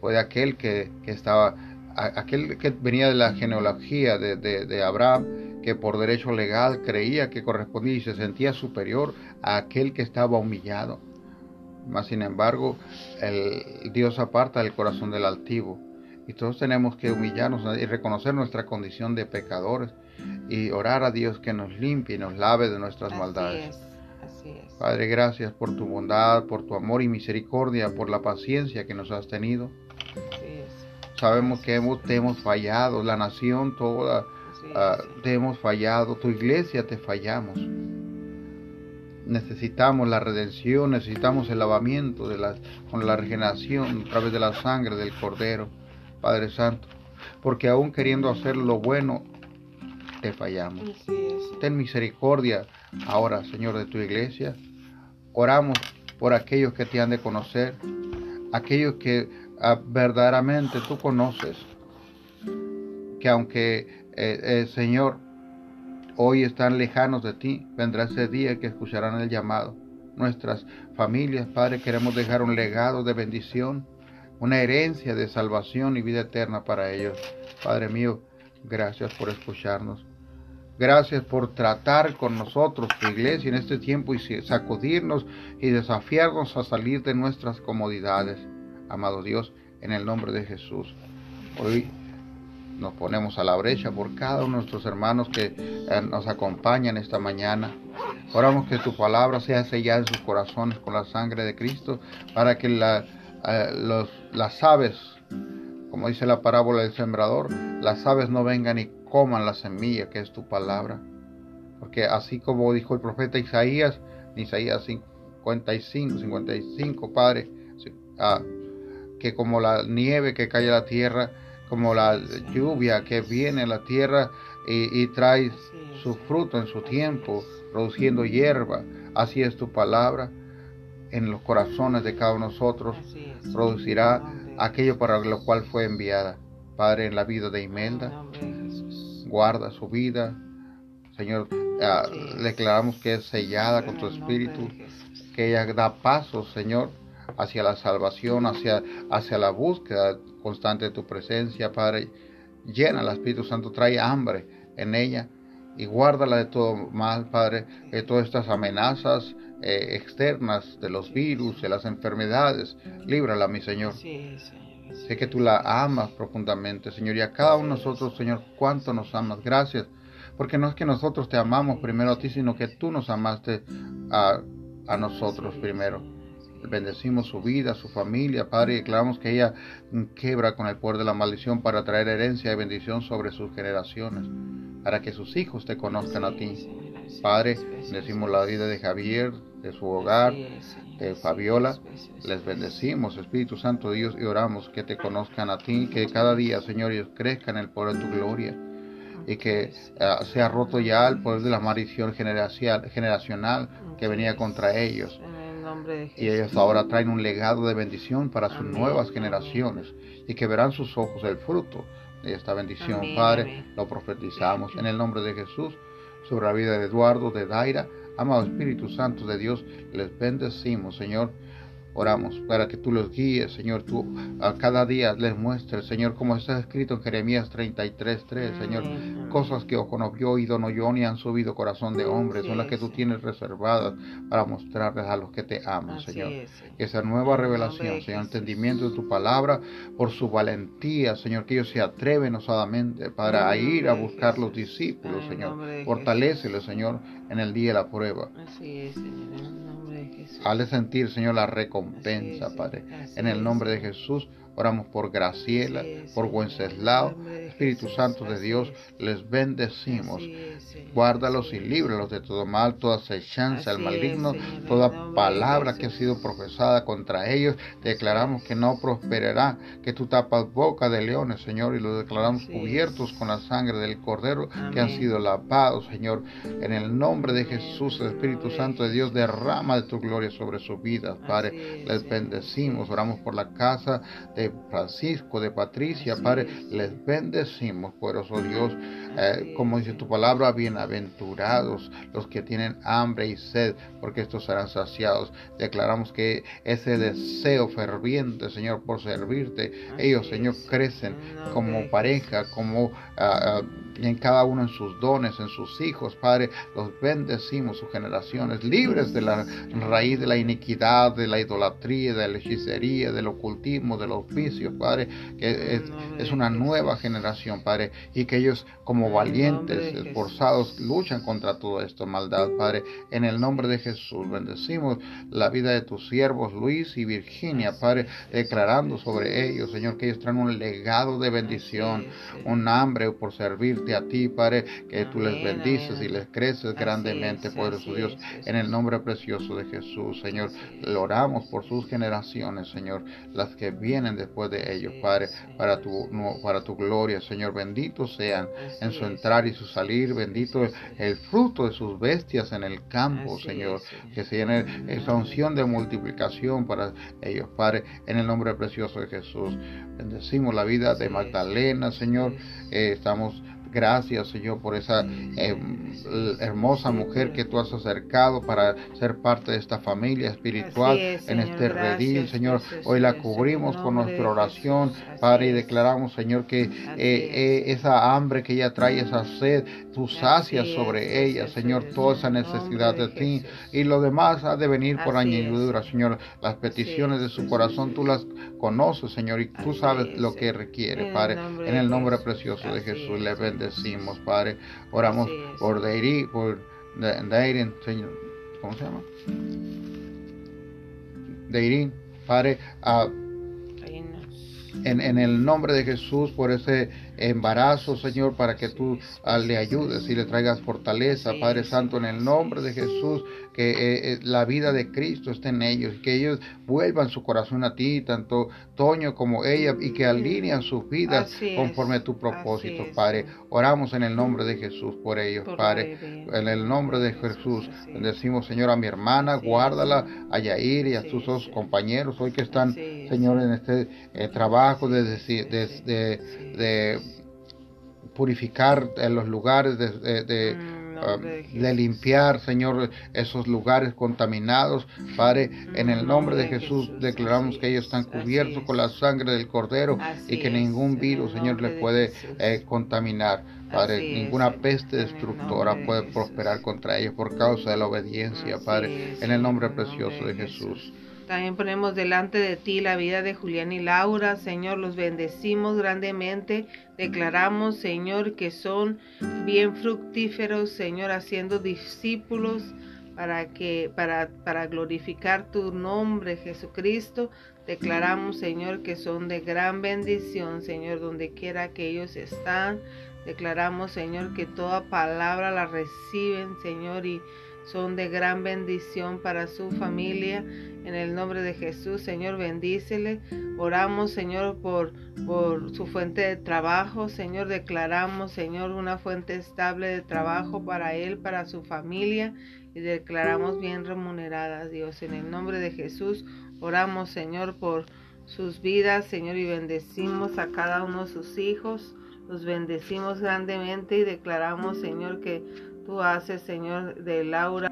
B: Fue de aquel que, estaba, aquel que venía de la genealogía de, de Abraham, que por derecho legal creía que correspondía y se sentía superior a aquel que estaba humillado. Mas sin embargo, el Dios aparta el corazón del altivo. Y todos tenemos que humillarnos y reconocer nuestra condición de pecadores y orar a Dios que nos limpie y nos lave de nuestras maldades. Padre, gracias por tu bondad, por tu amor y misericordia, por la paciencia que nos has tenido. Sabemos que hemos, te hemos fallado, la nación toda Ah, te hemos fallado, tu iglesia te fallamos. necesitamos la redención, necesitamos el lavamiento de la, con la regeneración a través de la sangre del Cordero, Padre Santo, porque aún queriendo hacer lo bueno, te fallamos. Ten misericordia ahora, Señor, de tu iglesia. Oramos por aquellos que te han de conocer, aquellos que ah, verdaderamente tú conoces, que aunque, eh, eh, Señor, hoy están lejanos de ti, vendrá ese día que escucharán el llamado. Nuestras familias, Padre, queremos dejar un legado de bendición, una herencia de salvación y vida eterna para ellos. Padre mío, gracias por escucharnos. Gracias por tratar con nosotros, tu iglesia, en este tiempo y sacudirnos y desafiarnos a salir de nuestras comodidades. Amado Dios, en el nombre de Jesús. Hoy nos ponemos a la brecha por cada uno de nuestros hermanos que eh, nos acompañan esta mañana. Oramos que tu palabra sea sellada en sus corazones con la sangre de Cristo para que eh, las aves, como dice la parábola del sembrador, las aves no vengan y coman la semilla que es tu palabra. Porque así como dijo el profeta Isaías, Isaías 55, 55, Padre, ah, que como la nieve que cae a la tierra, como la lluvia que viene a la tierra y, trae su fruto en su tiempo, produciendo hierba, así es tu palabra en los corazones de cada uno de nosotros, producirá aquello para lo cual fue enviada. Padre, en la vida de Imelda, guarda su vida. Señor, ah, declaramos que es sellada con tu espíritu, que ella da pasos, Señor, hacia la salvación, hacia, hacia la búsqueda constante de tu presencia, Padre. Llena el Espíritu Santo, trae hambre en ella y guárdala de todo mal, Padre, de todas estas amenazas eh, externas de los virus, de las enfermedades. Líbrala, mi Señor. Sé que tú la amas profundamente, Señor, y a cada uno de nosotros, Señor, cuánto nos amas. Gracias, porque no es que nosotros te amamos primero a ti, sino que tú nos amaste a, a nosotros primero. Bendecimos su vida, su familia, Padre, y declaramos que ella quebra con el poder de la maldición para traer herencia y bendición sobre sus generaciones, para que sus hijos te conozcan a ti. Padre, decimos la vida de Javier, de su hogar, de Fabiola. Les bendecimos, Espíritu Santo Dios, y oramos que te conozcan a ti, que cada día, Señor, ellos crezcan en el poder de tu gloria y que uh, sea roto ya el poder de la maldición generacional que venía contra ellos. Y ellos ahora traen un legado de bendición para sus nuevas generaciones y que verán sus ojos el fruto de esta bendición. Padre, lo profetizamos en el nombre de Jesús sobre la vida de Eduardo, de Daira, Amado Espíritu Santo de Dios, les bendecimos, Señor. Oramos para que tú los guíes, Señor, tú a cada día les muestres, Señor, como está escrito en Jeremías 33, 3, Señor, cosas que ojo no vio, oído no yo, ni han subido corazón de hombre, son las que tú tienes reservadas para mostrarles a los que te aman, Señor. Esa nueva revelación, Señor, entendimiento de tu palabra, por su valentía, Señor, que ellos se atreven osadamente para ir a buscar los discípulos, Señor. Fortaléceles, Señor, en el día de la prueba. Así es, Señor. Hale sentir, Señor, la recompensa, Padre. En el nombre de Jesús, oramos por Graciela, por Wenceslao, Espíritu Santo de Dios, les bendecimos. Guárdalos y líbralos de todo mal, toda acechanza al maligno, toda palabra que ha sido profesada contra ellos. Declaramos que no prosperará, que tú tapas boca de leones, Señor, y los declaramos cubiertos con la sangre del Cordero que han sido lavados, Señor. En el nombre de Jesús, el Espíritu Santo de Dios, derrama de tu gloria sobre sus vidas, Padre. Les bendecimos, oramos por la casa de Francisco, de Patricia, Padre. Les bendecimos, poderoso Dios. Eh, como dice tu palabra, bienaventurados los que tienen hambre y sed, porque estos serán saciados. Declaramos que ese deseo ferviente, Señor, por servirte, ellos, Señor, crecen como pareja, como ah, ah, en cada uno en sus dones, en sus hijos, Padre, los bendecimos, sus generaciones, libres de la raíz de la iniquidad, de la idolatría, de la hechicería, del ocultismo, de los vicios, Padre, que es, es una nueva generación, Padre, y que ellos como valientes, esforzados, luchan contra todo esto, maldad, Padre, en el nombre de Jesús, bendecimos la vida de tus siervos, Luis y Virginia, Padre, declarando sobre ellos, Señor, que ellos traen un legado de bendición, un hambre por servir de a ti, Padre, que tú les bendices y les creces grandemente, poderoso Dios, en el nombre precioso de Jesús, Señor. Lo oramos por sus generaciones, Señor, las que vienen después de ellos, Padre, para tu, para tu gloria, Señor. Benditos sean en su entrar y su salir, bendito el fruto de sus bestias en el campo, Señor, que se llene esa unción de multiplicación para ellos, Padre, en el nombre precioso de Jesús. Bendecimos la vida de Magdalena, Señor. Eh, estamos Gracias, Señor, por esa eh, hermosa mujer que tú has acercado para ser parte de esta familia espiritual en este redil, Señor. Hoy la cubrimos con nuestra oración, Padre, y declaramos, Señor, que eh, eh, esa hambre que ella trae, esa sed, tú sacias sobre ella, Señor, toda esa necesidad de ti. Y lo demás ha de venir por añadidura, Señor. Las peticiones de su corazón tú las conoces, Señor, y tú sabes lo que requiere, Padre. En el nombre precioso de Jesús. le bendigo decimos, Padre. Oramos por Deirin, por Deirin, Señor. ¿Cómo se llama? Deirin, Padre. en, en, el nombre de Jesús por ese embarazo, Señor, para que tú ah, le ayudes y le traigas fortaleza, Padre Santo, en el nombre de Jesús que eh, eh, la vida de Cristo esté en ellos, que ellos vuelvan su corazón a ti, tanto Toño como ella, y que alinean sus vidas conforme a tu propósito, Padre. Oramos en el nombre de Jesús por ellos, Padre. En el nombre de Jesús, decimos, Señor, a mi hermana, guárdala, a Yair y a sus dos compañeros, hoy que están, Señor, en este eh, trabajo de, de, purificar en los lugares de, mm. Ah, de limpiar, Señor, esos lugares contaminados. Padre, en el nombre de Jesús declaramos que ellos están cubiertos con la sangre del Cordero y que ningún virus, Señor, les puede eh, contaminar. Padre, ninguna peste destructora puede prosperar contra ellos por causa de la obediencia, Padre, en el nombre precioso de Jesús.
A: También ponemos delante de ti la vida de Julián y Laura. Señor, los bendecimos grandemente. Declaramos, Señor, que son bien fructíferos, Señor, haciendo discípulos para que para, para glorificar tu nombre, Jesucristo. Declaramos, Señor, que son de gran bendición, Señor, donde quiera que ellos están. Declaramos, Señor, que toda palabra la reciben, Señor, y son de gran bendición para su familia. En el nombre de Jesús, Señor, bendícele. Oramos, Señor, por, por su fuente de trabajo. Señor, declaramos, Señor, una fuente estable de trabajo para él, para su familia. Y declaramos bien remuneradas, Dios. En el nombre de Jesús, oramos, Señor, por sus vidas, Señor, y bendecimos a cada uno de sus hijos. Los bendecimos grandemente y declaramos, Señor, que Tú haces, Señor, de Laura